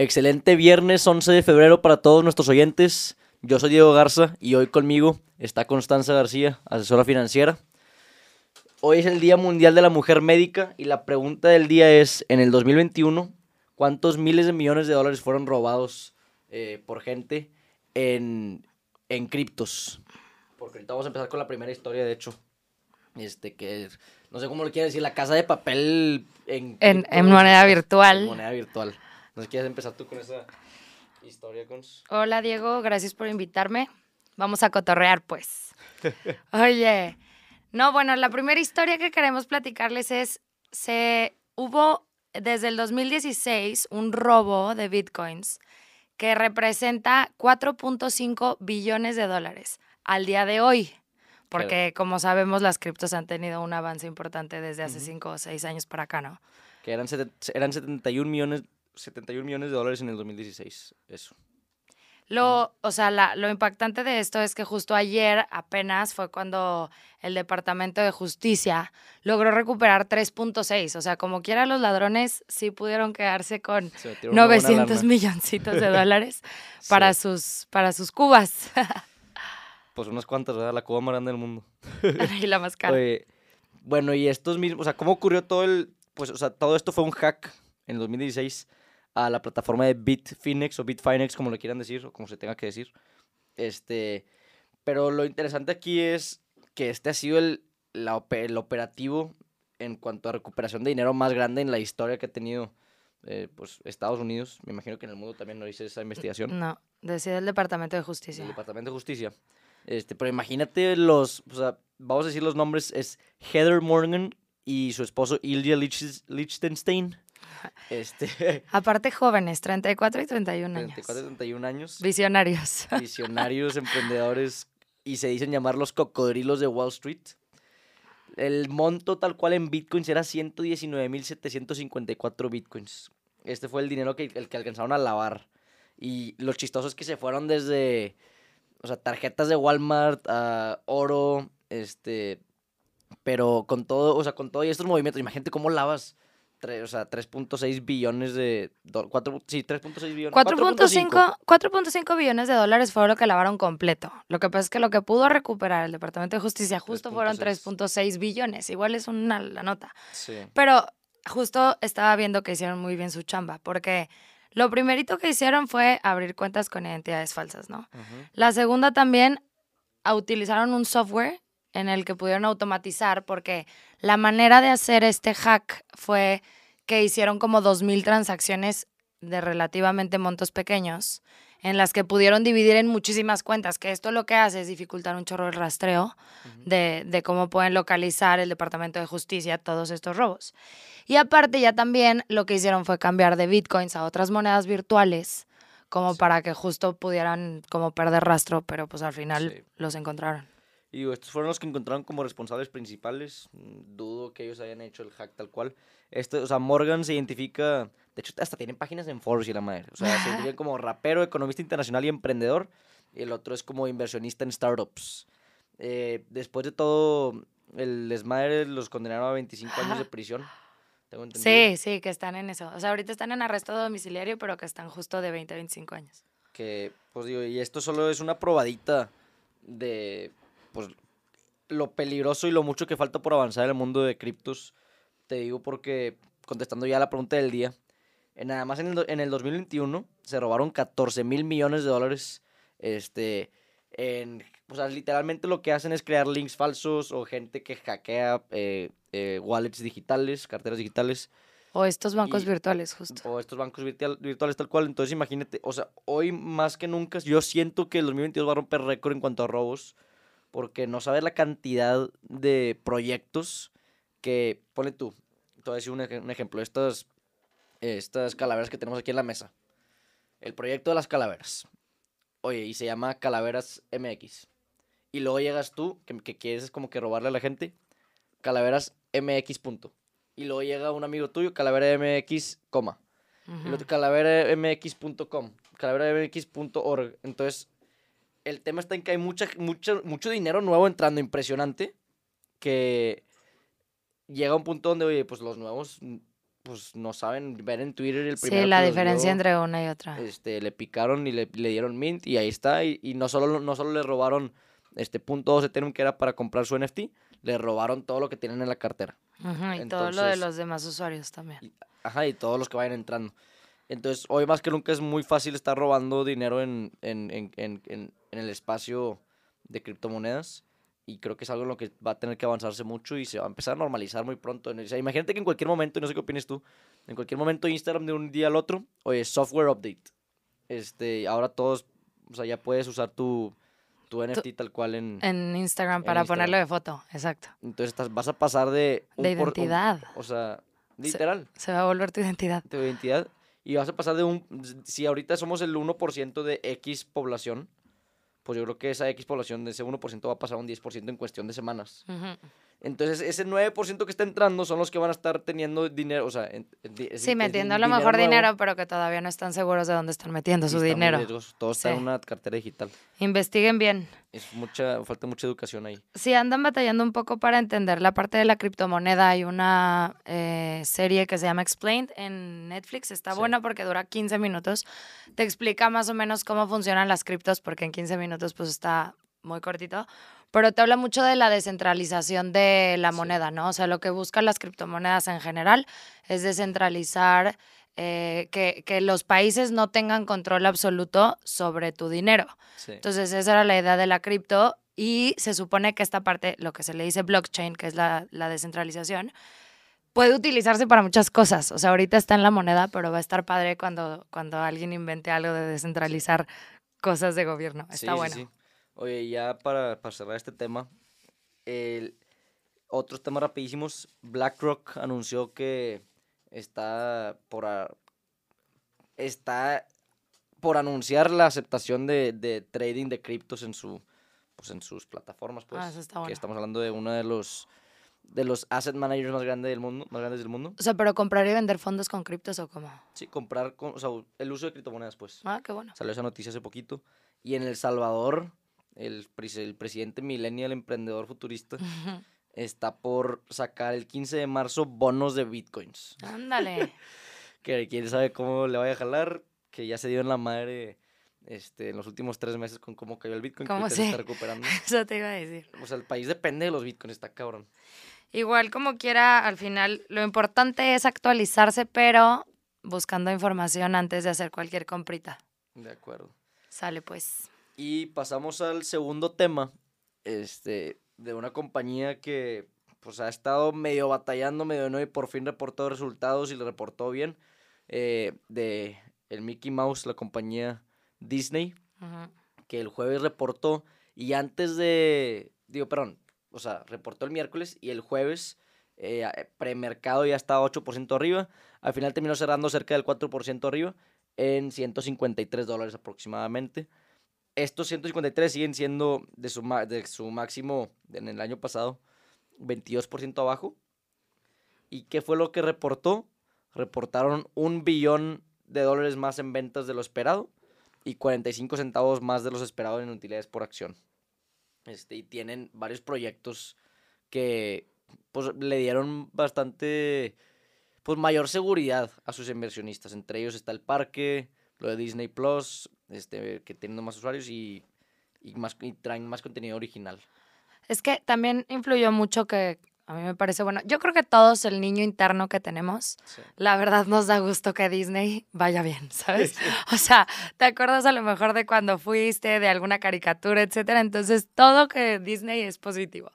Excelente viernes 11 de febrero para todos nuestros oyentes. Yo soy Diego Garza y hoy conmigo está Constanza García, asesora financiera. Hoy es el Día Mundial de la Mujer Médica y la pregunta del día es, en el 2021, ¿cuántos miles de millones de dólares fueron robados eh, por gente en, en criptos? Porque ahorita vamos a empezar con la primera historia, de hecho. Este, que no sé cómo lo quiere decir, la casa de papel en... Moneda virtual. No sé, ¿quieres empezar tú con esa historia, Cons? Hola Diego, gracias por invitarme. Vamos a cotorrear pues. Oye, no, bueno, la primera historia que queremos platicarles es, se hubo desde el 2016 un robo de bitcoins que representa 4.5 billones de dólares al día de hoy. Porque como sabemos las criptos han tenido un avance importante desde hace 5 o 6 años para acá, ¿no? Que eran, eran 71 millones, 71 millones de dólares en el 2016. Eso. Lo, o sea, la- lo impactante de esto es que justo ayer apenas fue cuando el Departamento de Justicia logró recuperar 3.6. O sea, como quiera los ladrones sí pudieron quedarse con Se metieron una buena 900 lana. milloncitos de dólares para, Sí. sus, para sus cubas. Pues unas cuantas, ¿verdad? La cuba más grande del mundo. y la más cara. Oye, bueno, y estos mismos, o sea, ¿cómo ocurrió todo el, pues, o sea, todo esto fue un hack en el 2016 a la plataforma de Bitfinex o Bitfinex, como lo quieran decir, o como se tenga que decir. Este, pero lo interesante aquí es que este ha sido el, la el operativo en cuanto a recuperación de dinero más grande en la historia que ha tenido, eh, pues, Estados Unidos. Me imagino que en el mundo también no hice esa investigación. No, decide el Departamento de Justicia. Departamento de Justicia. Este, pero imagínate los, o sea, vamos a decir los nombres, es Heather Morgan y su esposo Ilya Lich- Lichtenstein. Este, Aparte jóvenes, 34 y 31 años. 34, 31 años, Visionarios. visionarios, emprendedores y se dicen llamar los cocodrilos de Wall Street. El monto tal cual en bitcoins era 119.754 bitcoins. Este fue el dinero que, el que alcanzaron a lavar. Y lo chistoso es que se fueron desde, o sea, tarjetas de Walmart a oro, este, pero con todo, o sea, con todo y estos movimientos, imagínate cómo lavas, tre- o sea, 3.6 billones de, do- cuatro- sí, 3.6 billones. 4.5 4.5 billones de dólares fue lo que lavaron completo. Lo que pasa es que lo que pudo recuperar el Departamento de Justicia justo fueron 3.6. 3.6 billones. Igual es una la nota. Sí. Pero justo estaba viendo que hicieron muy bien su chamba, porque lo primerito que hicieron fue abrir cuentas con identidades falsas, ¿no? La segunda también, a- utilizaron un software en el que pudieron automatizar, porque la manera de hacer este hack fue que hicieron como 2.000 transacciones de relativamente montos pequeños, en las que pudieron dividir en muchísimas cuentas, que esto lo que hace es dificultar un chorro el rastreo de, de cómo pueden localizar el Departamento de Justicia todos estos robos. Y aparte ya también lo que hicieron fue cambiar de bitcoins a otras monedas virtuales, como Sí. para que justo pudieran como perder rastro, pero pues al final Sí. los encontraron. Y digo, estos fueron los que encontraron como responsables principales. Dudo que ellos hayan hecho el hack tal cual. Este, o sea, Morgan se identifica, de hecho, hasta tienen páginas en Forbes y la madre. O sea, se identifica como rapero, economista internacional y emprendedor. Y el otro es como inversionista en startups. Eh, después de todo, el desmadre los condenaron a 25 años de prisión. Tengo entendido. Sí, sí, que están en eso. O sea, ahorita están en arresto domiciliario, pero que están justo de 20 a 25 años. Que, pues digo, y esto solo es una probadita de, pues, lo peligroso y lo mucho que falta por avanzar en el mundo de criptos. Te digo porque, contestando ya la pregunta del día, en nada más en el, en el 2021 se robaron 14 mil millones de dólares, este, en, o sea, literalmente lo que hacen es crear links falsos o gente que hackea eh, eh, wallets digitales, carteras digitales, O estos bancos Y- virtuales, justo. o estos bancos virtual- virtuales tal cual. Entonces imagínate, o sea, hoy más que nunca yo siento que el 2022 va a romper récord en cuanto a robos, porque no sabes la cantidad de proyectos que, pone tú, te voy a decir un, ej- un ejemplo, estas, estas calaveras que tenemos aquí en la mesa. El proyecto de las calaveras. Oye, y se llama Calaveras MX. Y luego llegas tú, que, que quieres como que robarle a la gente, Calaveras MX punto. Y luego llega un amigo tuyo, Calavera MX, coma. Y Ujú. el otro calaveramx.com, calaveramx.org. Entonces, el tema está en que hay mucha, mucho, mucho dinero nuevo entrando, impresionante, que llega a un punto donde, oye, pues los nuevos, pues no saben ver en Twitter el Sí, primero la que los diferencia entre una y otra. este, le picaron y le, le dieron mint y ahí está. Y, y no, solo, no solo le robaron este punto 2 Ethereum que era para comprar su NFT, le robaron todo lo que tienen en la cartera. Ujú, y todo lo de entonces- los demás usuarios también. Y- Ajá, y todos los que vayan entrando. Entonces, hoy más que nunca es muy fácil estar robando dinero en, en, en, en, el espacio de criptomonedas. Y creo que es algo en lo que va a tener que avanzarse mucho y se va a empezar a normalizar muy pronto. O sea, imagínate que en cualquier momento, y no sé qué opinas tú, en cualquier momento Instagram de un día al otro, oye, software update. Este, ahora todos, o sea, ya puedes usar tu, tu NFT tal cual en... En Instagram En para ponerlo Instagram. de foto, exacto. Entonces estás, vas a pasar de... un De por- un- identidad. o sea, literal. Se va a volver tu identidad. tu identidad y vas a pasar de un si ahorita somos el 1% de X población, pues yo creo que esa X población de ese 1% va a pasar a un 10% en cuestión de semanas. Ujú. Entonces, ese 9% que está entrando son los que van a estar teniendo dinero, o sea, en- en Sí, metiendo a lo mejor nuevo dinero, pero que todavía no están seguros de dónde están metiendo y su está muy dinero. Todo está en Sí. una cartera digital. Investiguen bien. Es mucha, falta mucha educación ahí. Si andan batallando un poco para entender la parte de la criptomoneda, hay una eh, serie que se llama Explained en Netflix. Está Sí. buena porque dura 15 minutos. Te explica más o menos cómo funcionan las criptos, porque en 15 minutos pues está muy cortito. Pero te habla mucho de la descentralización de la moneda, ¿no? O sea, lo que buscan las criptomonedas en general es descentralizar, eh, que, que los países no tengan control absoluto sobre tu dinero. Sí. Entonces, esa era la idea de la cripto y se supone que esta parte, lo que se le dice blockchain, que es la, la descentralización, puede utilizarse para muchas cosas. O sea, ahorita está en la moneda, pero va a estar padre cuando, cuando alguien invente algo de descentralizar cosas de gobierno. Está sí, bueno. sí. Oye, ya para, para cerrar este tema, el, otros temas rapidísimos. BlackRock anunció que está por, a- está por anunciar la aceptación de, de trading de criptos en su pues en sus plataformas, pues. Ah, eso está Que bueno. estamos hablando de uno de los de los asset managers más grandes del mundo, más grandes del mundo. O sea, pero comprar y vender fondos con criptos o cómo. Sí, comprar, con- o sea, el uso de criptomonedas, pues. Ah, qué bueno. Salió esa noticia hace poquito. Y en El Salvador, el, el presidente millennial, emprendedor futurista, está por sacar el 15 de marzo bonos de bitcoins. Ándale. Que quién sabe cómo le vaya a jalar, que ya se dio en la madre este, en los últimos tres meses con cómo cayó el bitcoin, ¿Cómo se está recuperando. Eso te iba a decir. O sea, el país depende de los bitcoins, está cabrón. Igual como quiera, al final lo importante es actualizarse, pero buscando información antes de hacer cualquier comprita. De acuerdo. Sale pues. Y pasamos al segundo tema, este, de una compañía que pues ha estado medio batallando, medio no, y por fin reportó resultados y le reportó bien, eh, de el Mickey Mouse, la compañía Disney, que el jueves reportó, y antes de, digo, perdón, o sea, reportó el miércoles y el jueves eh, premercado ya estaba 8% arriba, al final terminó cerrando cerca del 4% arriba, en 153 dólares aproximadamente. Estos 153 siguen siendo de su, de su máximo en el año pasado, 22% abajo. ¿Y qué fue lo que reportó? Reportaron un billón de dólares más en ventas de lo esperado y 45 centavos más de los esperados en utilidades por acción. Este, y tienen varios proyectos que pues, le dieron bastante pues, mayor seguridad a sus inversionistas. Entre ellos está el parque, lo de Disney Plus, este, que tienen más usuarios y, y, más, y traen más contenido original. Es que también influyó mucho que a mí me parece bueno. Yo creo que todos el niño interno que tenemos, Sí. la verdad nos da gusto que Disney vaya bien, ¿sabes? O sea, ¿te acuerdas a lo mejor de cuando fuiste, de alguna caricatura, etcétera? Entonces, todo que Disney es positivo.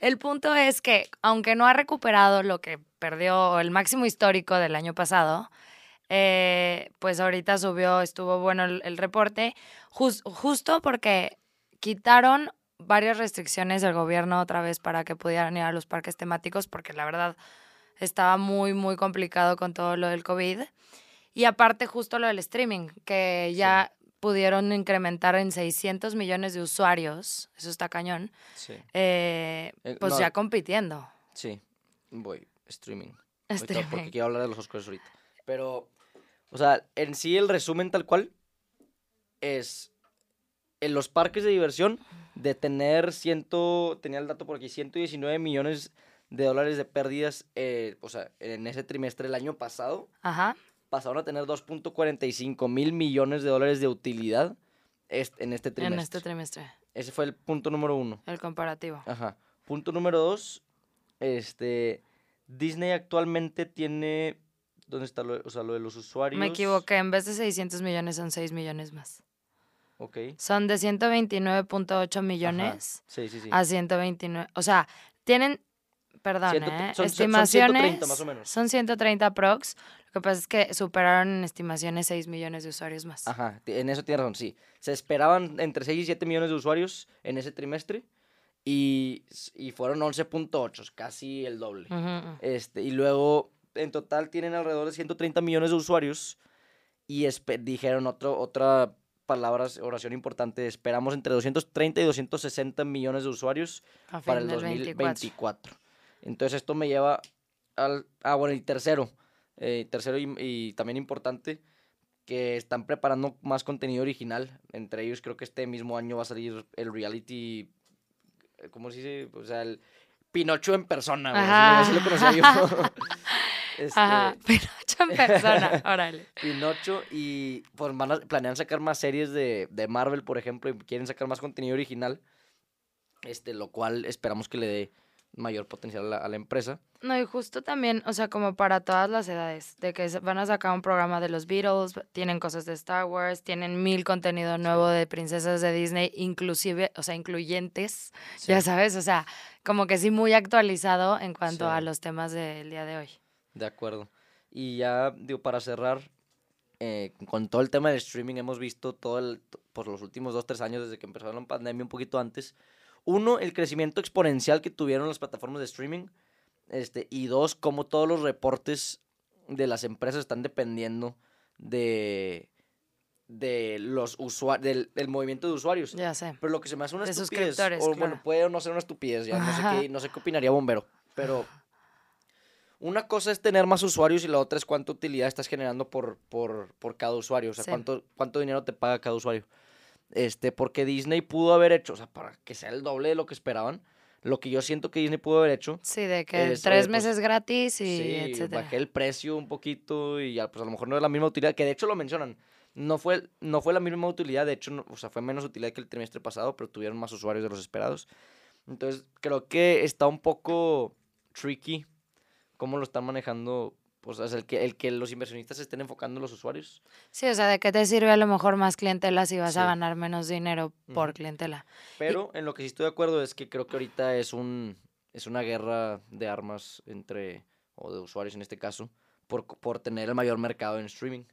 El punto es que, aunque no ha recuperado lo que perdió el máximo histórico del año pasado, eh, pues ahorita subió, estuvo bueno el, el reporte, jus- justo porque quitaron varias restricciones del gobierno otra vez para que pudieran ir a los parques temáticos, porque la verdad estaba muy, muy complicado con todo lo del COVID. Y aparte justo lo del streaming, que ya pudieron incrementar en 600 millones de usuarios, eso está cañón, Sí. eh, Eh, pues no, ya compitiendo. Sí, voy, streaming. Ahorita, Porque Streaming. quiero hablar de los Oscars ahorita. Pero, o sea, en sí el resumen tal cual es en los parques de diversión de tener ciento, tenía el dato por aquí, 119 millones de dólares de pérdidas, eh, o sea, en ese trimestre el año pasado, Ajá. pasaron a tener 2.45 mil millones de dólares de utilidad est- en este trimestre. En este trimestre. Ese fue el punto número uno. El comparativo. Ajá. Punto número dos, este, Disney actualmente tiene, ¿dónde está lo, o sea, lo de los usuarios? Me equivoqué. En vez de 600 millones, son 6 millones más. Ok. Son de 129.8 Ajá. Sí. Sí, sí, a 129. O sea, tienen, perdón, Ciento- ¿eh? son- son- son estimaciones. 130 más o menos. Son 130 prox. Lo que pasa es que superaron en estimaciones 6 millones de usuarios más. Ajá, en eso tiene razón, sí. Se esperaban entre 6 y 7 millones de usuarios en ese trimestre y, y fueron 11.8, casi el doble. Ujú, ujú. Este, y luego, en total, tienen alrededor de 130 millones de usuarios. Y dijeron otro, otra palabra, oración importante. Esperamos entre 230 y 260 millones de usuarios para el del 2024. Entonces, esto me lleva al. Ah, bueno, y tercero. eh, tercero y, y también importante. Que están preparando más contenido original. Entre ellos, creo que este mismo año va a salir el reality. eh, ¿Cómo se dice? O sea, el Pinocho en persona. así lo conocía yo. Este, Ajá, Pinocho en persona, órale. Pinocho y pues van a, planean sacar más series de, de Marvel, por ejemplo, y quieren sacar más contenido original, este, lo cual esperamos que le dé mayor potencial a la, a la empresa. No, y justo también, o sea, como para todas las edades, de que van a sacar un programa de los Beatles, tienen cosas de Star Wars, tienen mil contenido nuevo de princesas de Disney, inclusive, o sea, incluyentes, ya sabes, o sea, como que sí muy actualizado en cuanto a los temas del día de hoy. De acuerdo. Y ya, digo, para cerrar, eh, con todo el tema del streaming hemos visto todo el, por los últimos dos, tres años, desde que empezó la pandemia, un poquito antes, uno, el crecimiento exponencial que tuvieron las plataformas de streaming, este, y dos, cómo todos los reportes de las empresas están dependiendo de, de los usuarios, del, del movimiento de usuarios. Ya sé. Pero lo que se me hace una De estupidez, o bueno, puede no ser una estupidez, ya no sé qué, no sé qué opinaría Bombero, pero una cosa es tener más usuarios y la otra es cuánta utilidad estás generando por, por, por cada usuario, o sea, Sí. cuánto, cuánto dinero te paga cada usuario. Este, porque Disney pudo haber hecho, o sea, para que sea el doble de lo que esperaban, lo que yo siento que Disney pudo haber hecho, Sí, de que Es, tres oye, pues, meses gratis y sí, etcétera. bajé el precio un poquito y ya, pues a lo mejor no es la misma utilidad, que de hecho lo mencionan, no fue, no fue la misma utilidad, de hecho, no- o sea, fue menos utilidad que el trimestre pasado, pero tuvieron más usuarios de los esperados. Entonces, creo que está un poco tricky cómo lo están manejando, pues, o sea, el que, el que los inversionistas se estén enfocando en los usuarios. Sí, o sea, ¿de qué te sirve a lo mejor más clientela si vas a Sí. ganar menos dinero por Ujú. clientela? Pero en lo que sí estoy de acuerdo es que creo que ahorita es un es una guerra de armas entre, o de usuarios en este caso, por, por tener el mayor mercado en streaming.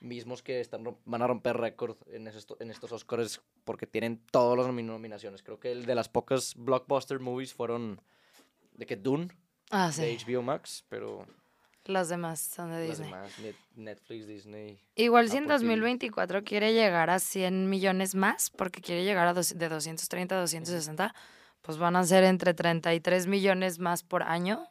Mismos que están, van a romper récord en, esto- en estos Oscars porque tienen todas las nomi- nominaciones. Creo que el de las pocas blockbuster movies fueron de que Dune, Ah, de sí. HBO Max, pero Los demás son de las Disney. demás, Net- Netflix, Disney. Igual si en Apple TV. 2024 quiere llegar a 100 millones más, porque quiere llegar a dos- de 230 a 260, pues van a ser entre 33 millones más por año,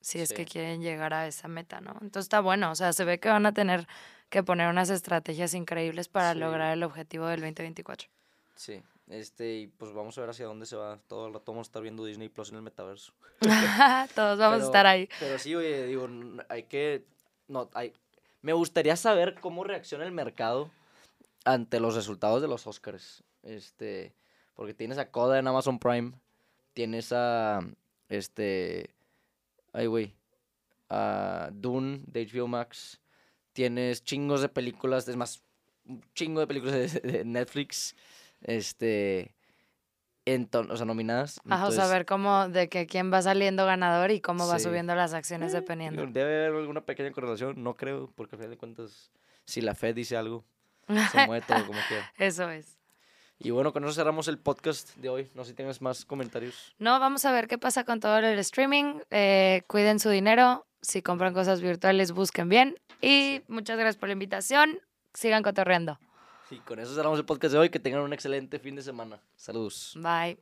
si es que Sí. quieren llegar a esa meta, ¿no? Entonces está bueno, o sea, se ve que van a tener que poner unas estrategias increíbles para Sí. lograr el objetivo del 2024. Sí, este, y pues vamos a ver hacia dónde se va. Todo el rato vamos a estar viendo Disney Plus en el metaverso. Todos vamos a estar ahí. Pero sí, oye, digo, hay que. No, hay, me gustaría saber cómo reacciona el mercado ante los resultados de los Oscars. Este. Porque tienes a Coda en Amazon Prime. Tienes a. Este. Ay, güey. A Dune de HBO Max. Tienes chingos de películas. Es más, un chingo de películas de, de Netflix. Este. enton- o sea, nominadas. Ajá, o sea, Entonces, ver cómo, de que quién va saliendo ganador y cómo va Sí. subiendo las acciones Digo, dependiendo. Debe haber alguna pequeña correlación, no creo, porque al final de cuentas, si la Fed dice algo, se mueve todo como quiera. Eso es. Y bueno, con eso cerramos el podcast de hoy. No sé si tienes más comentarios. No, vamos a ver qué pasa con todo el streaming. Eh, cuiden su dinero. Si compran cosas virtuales, busquen bien. Y muchas gracias por la invitación. Sigan cotorreando. Y con eso cerramos el podcast de hoy. Que tengan un excelente fin de semana. Saludos. Bye.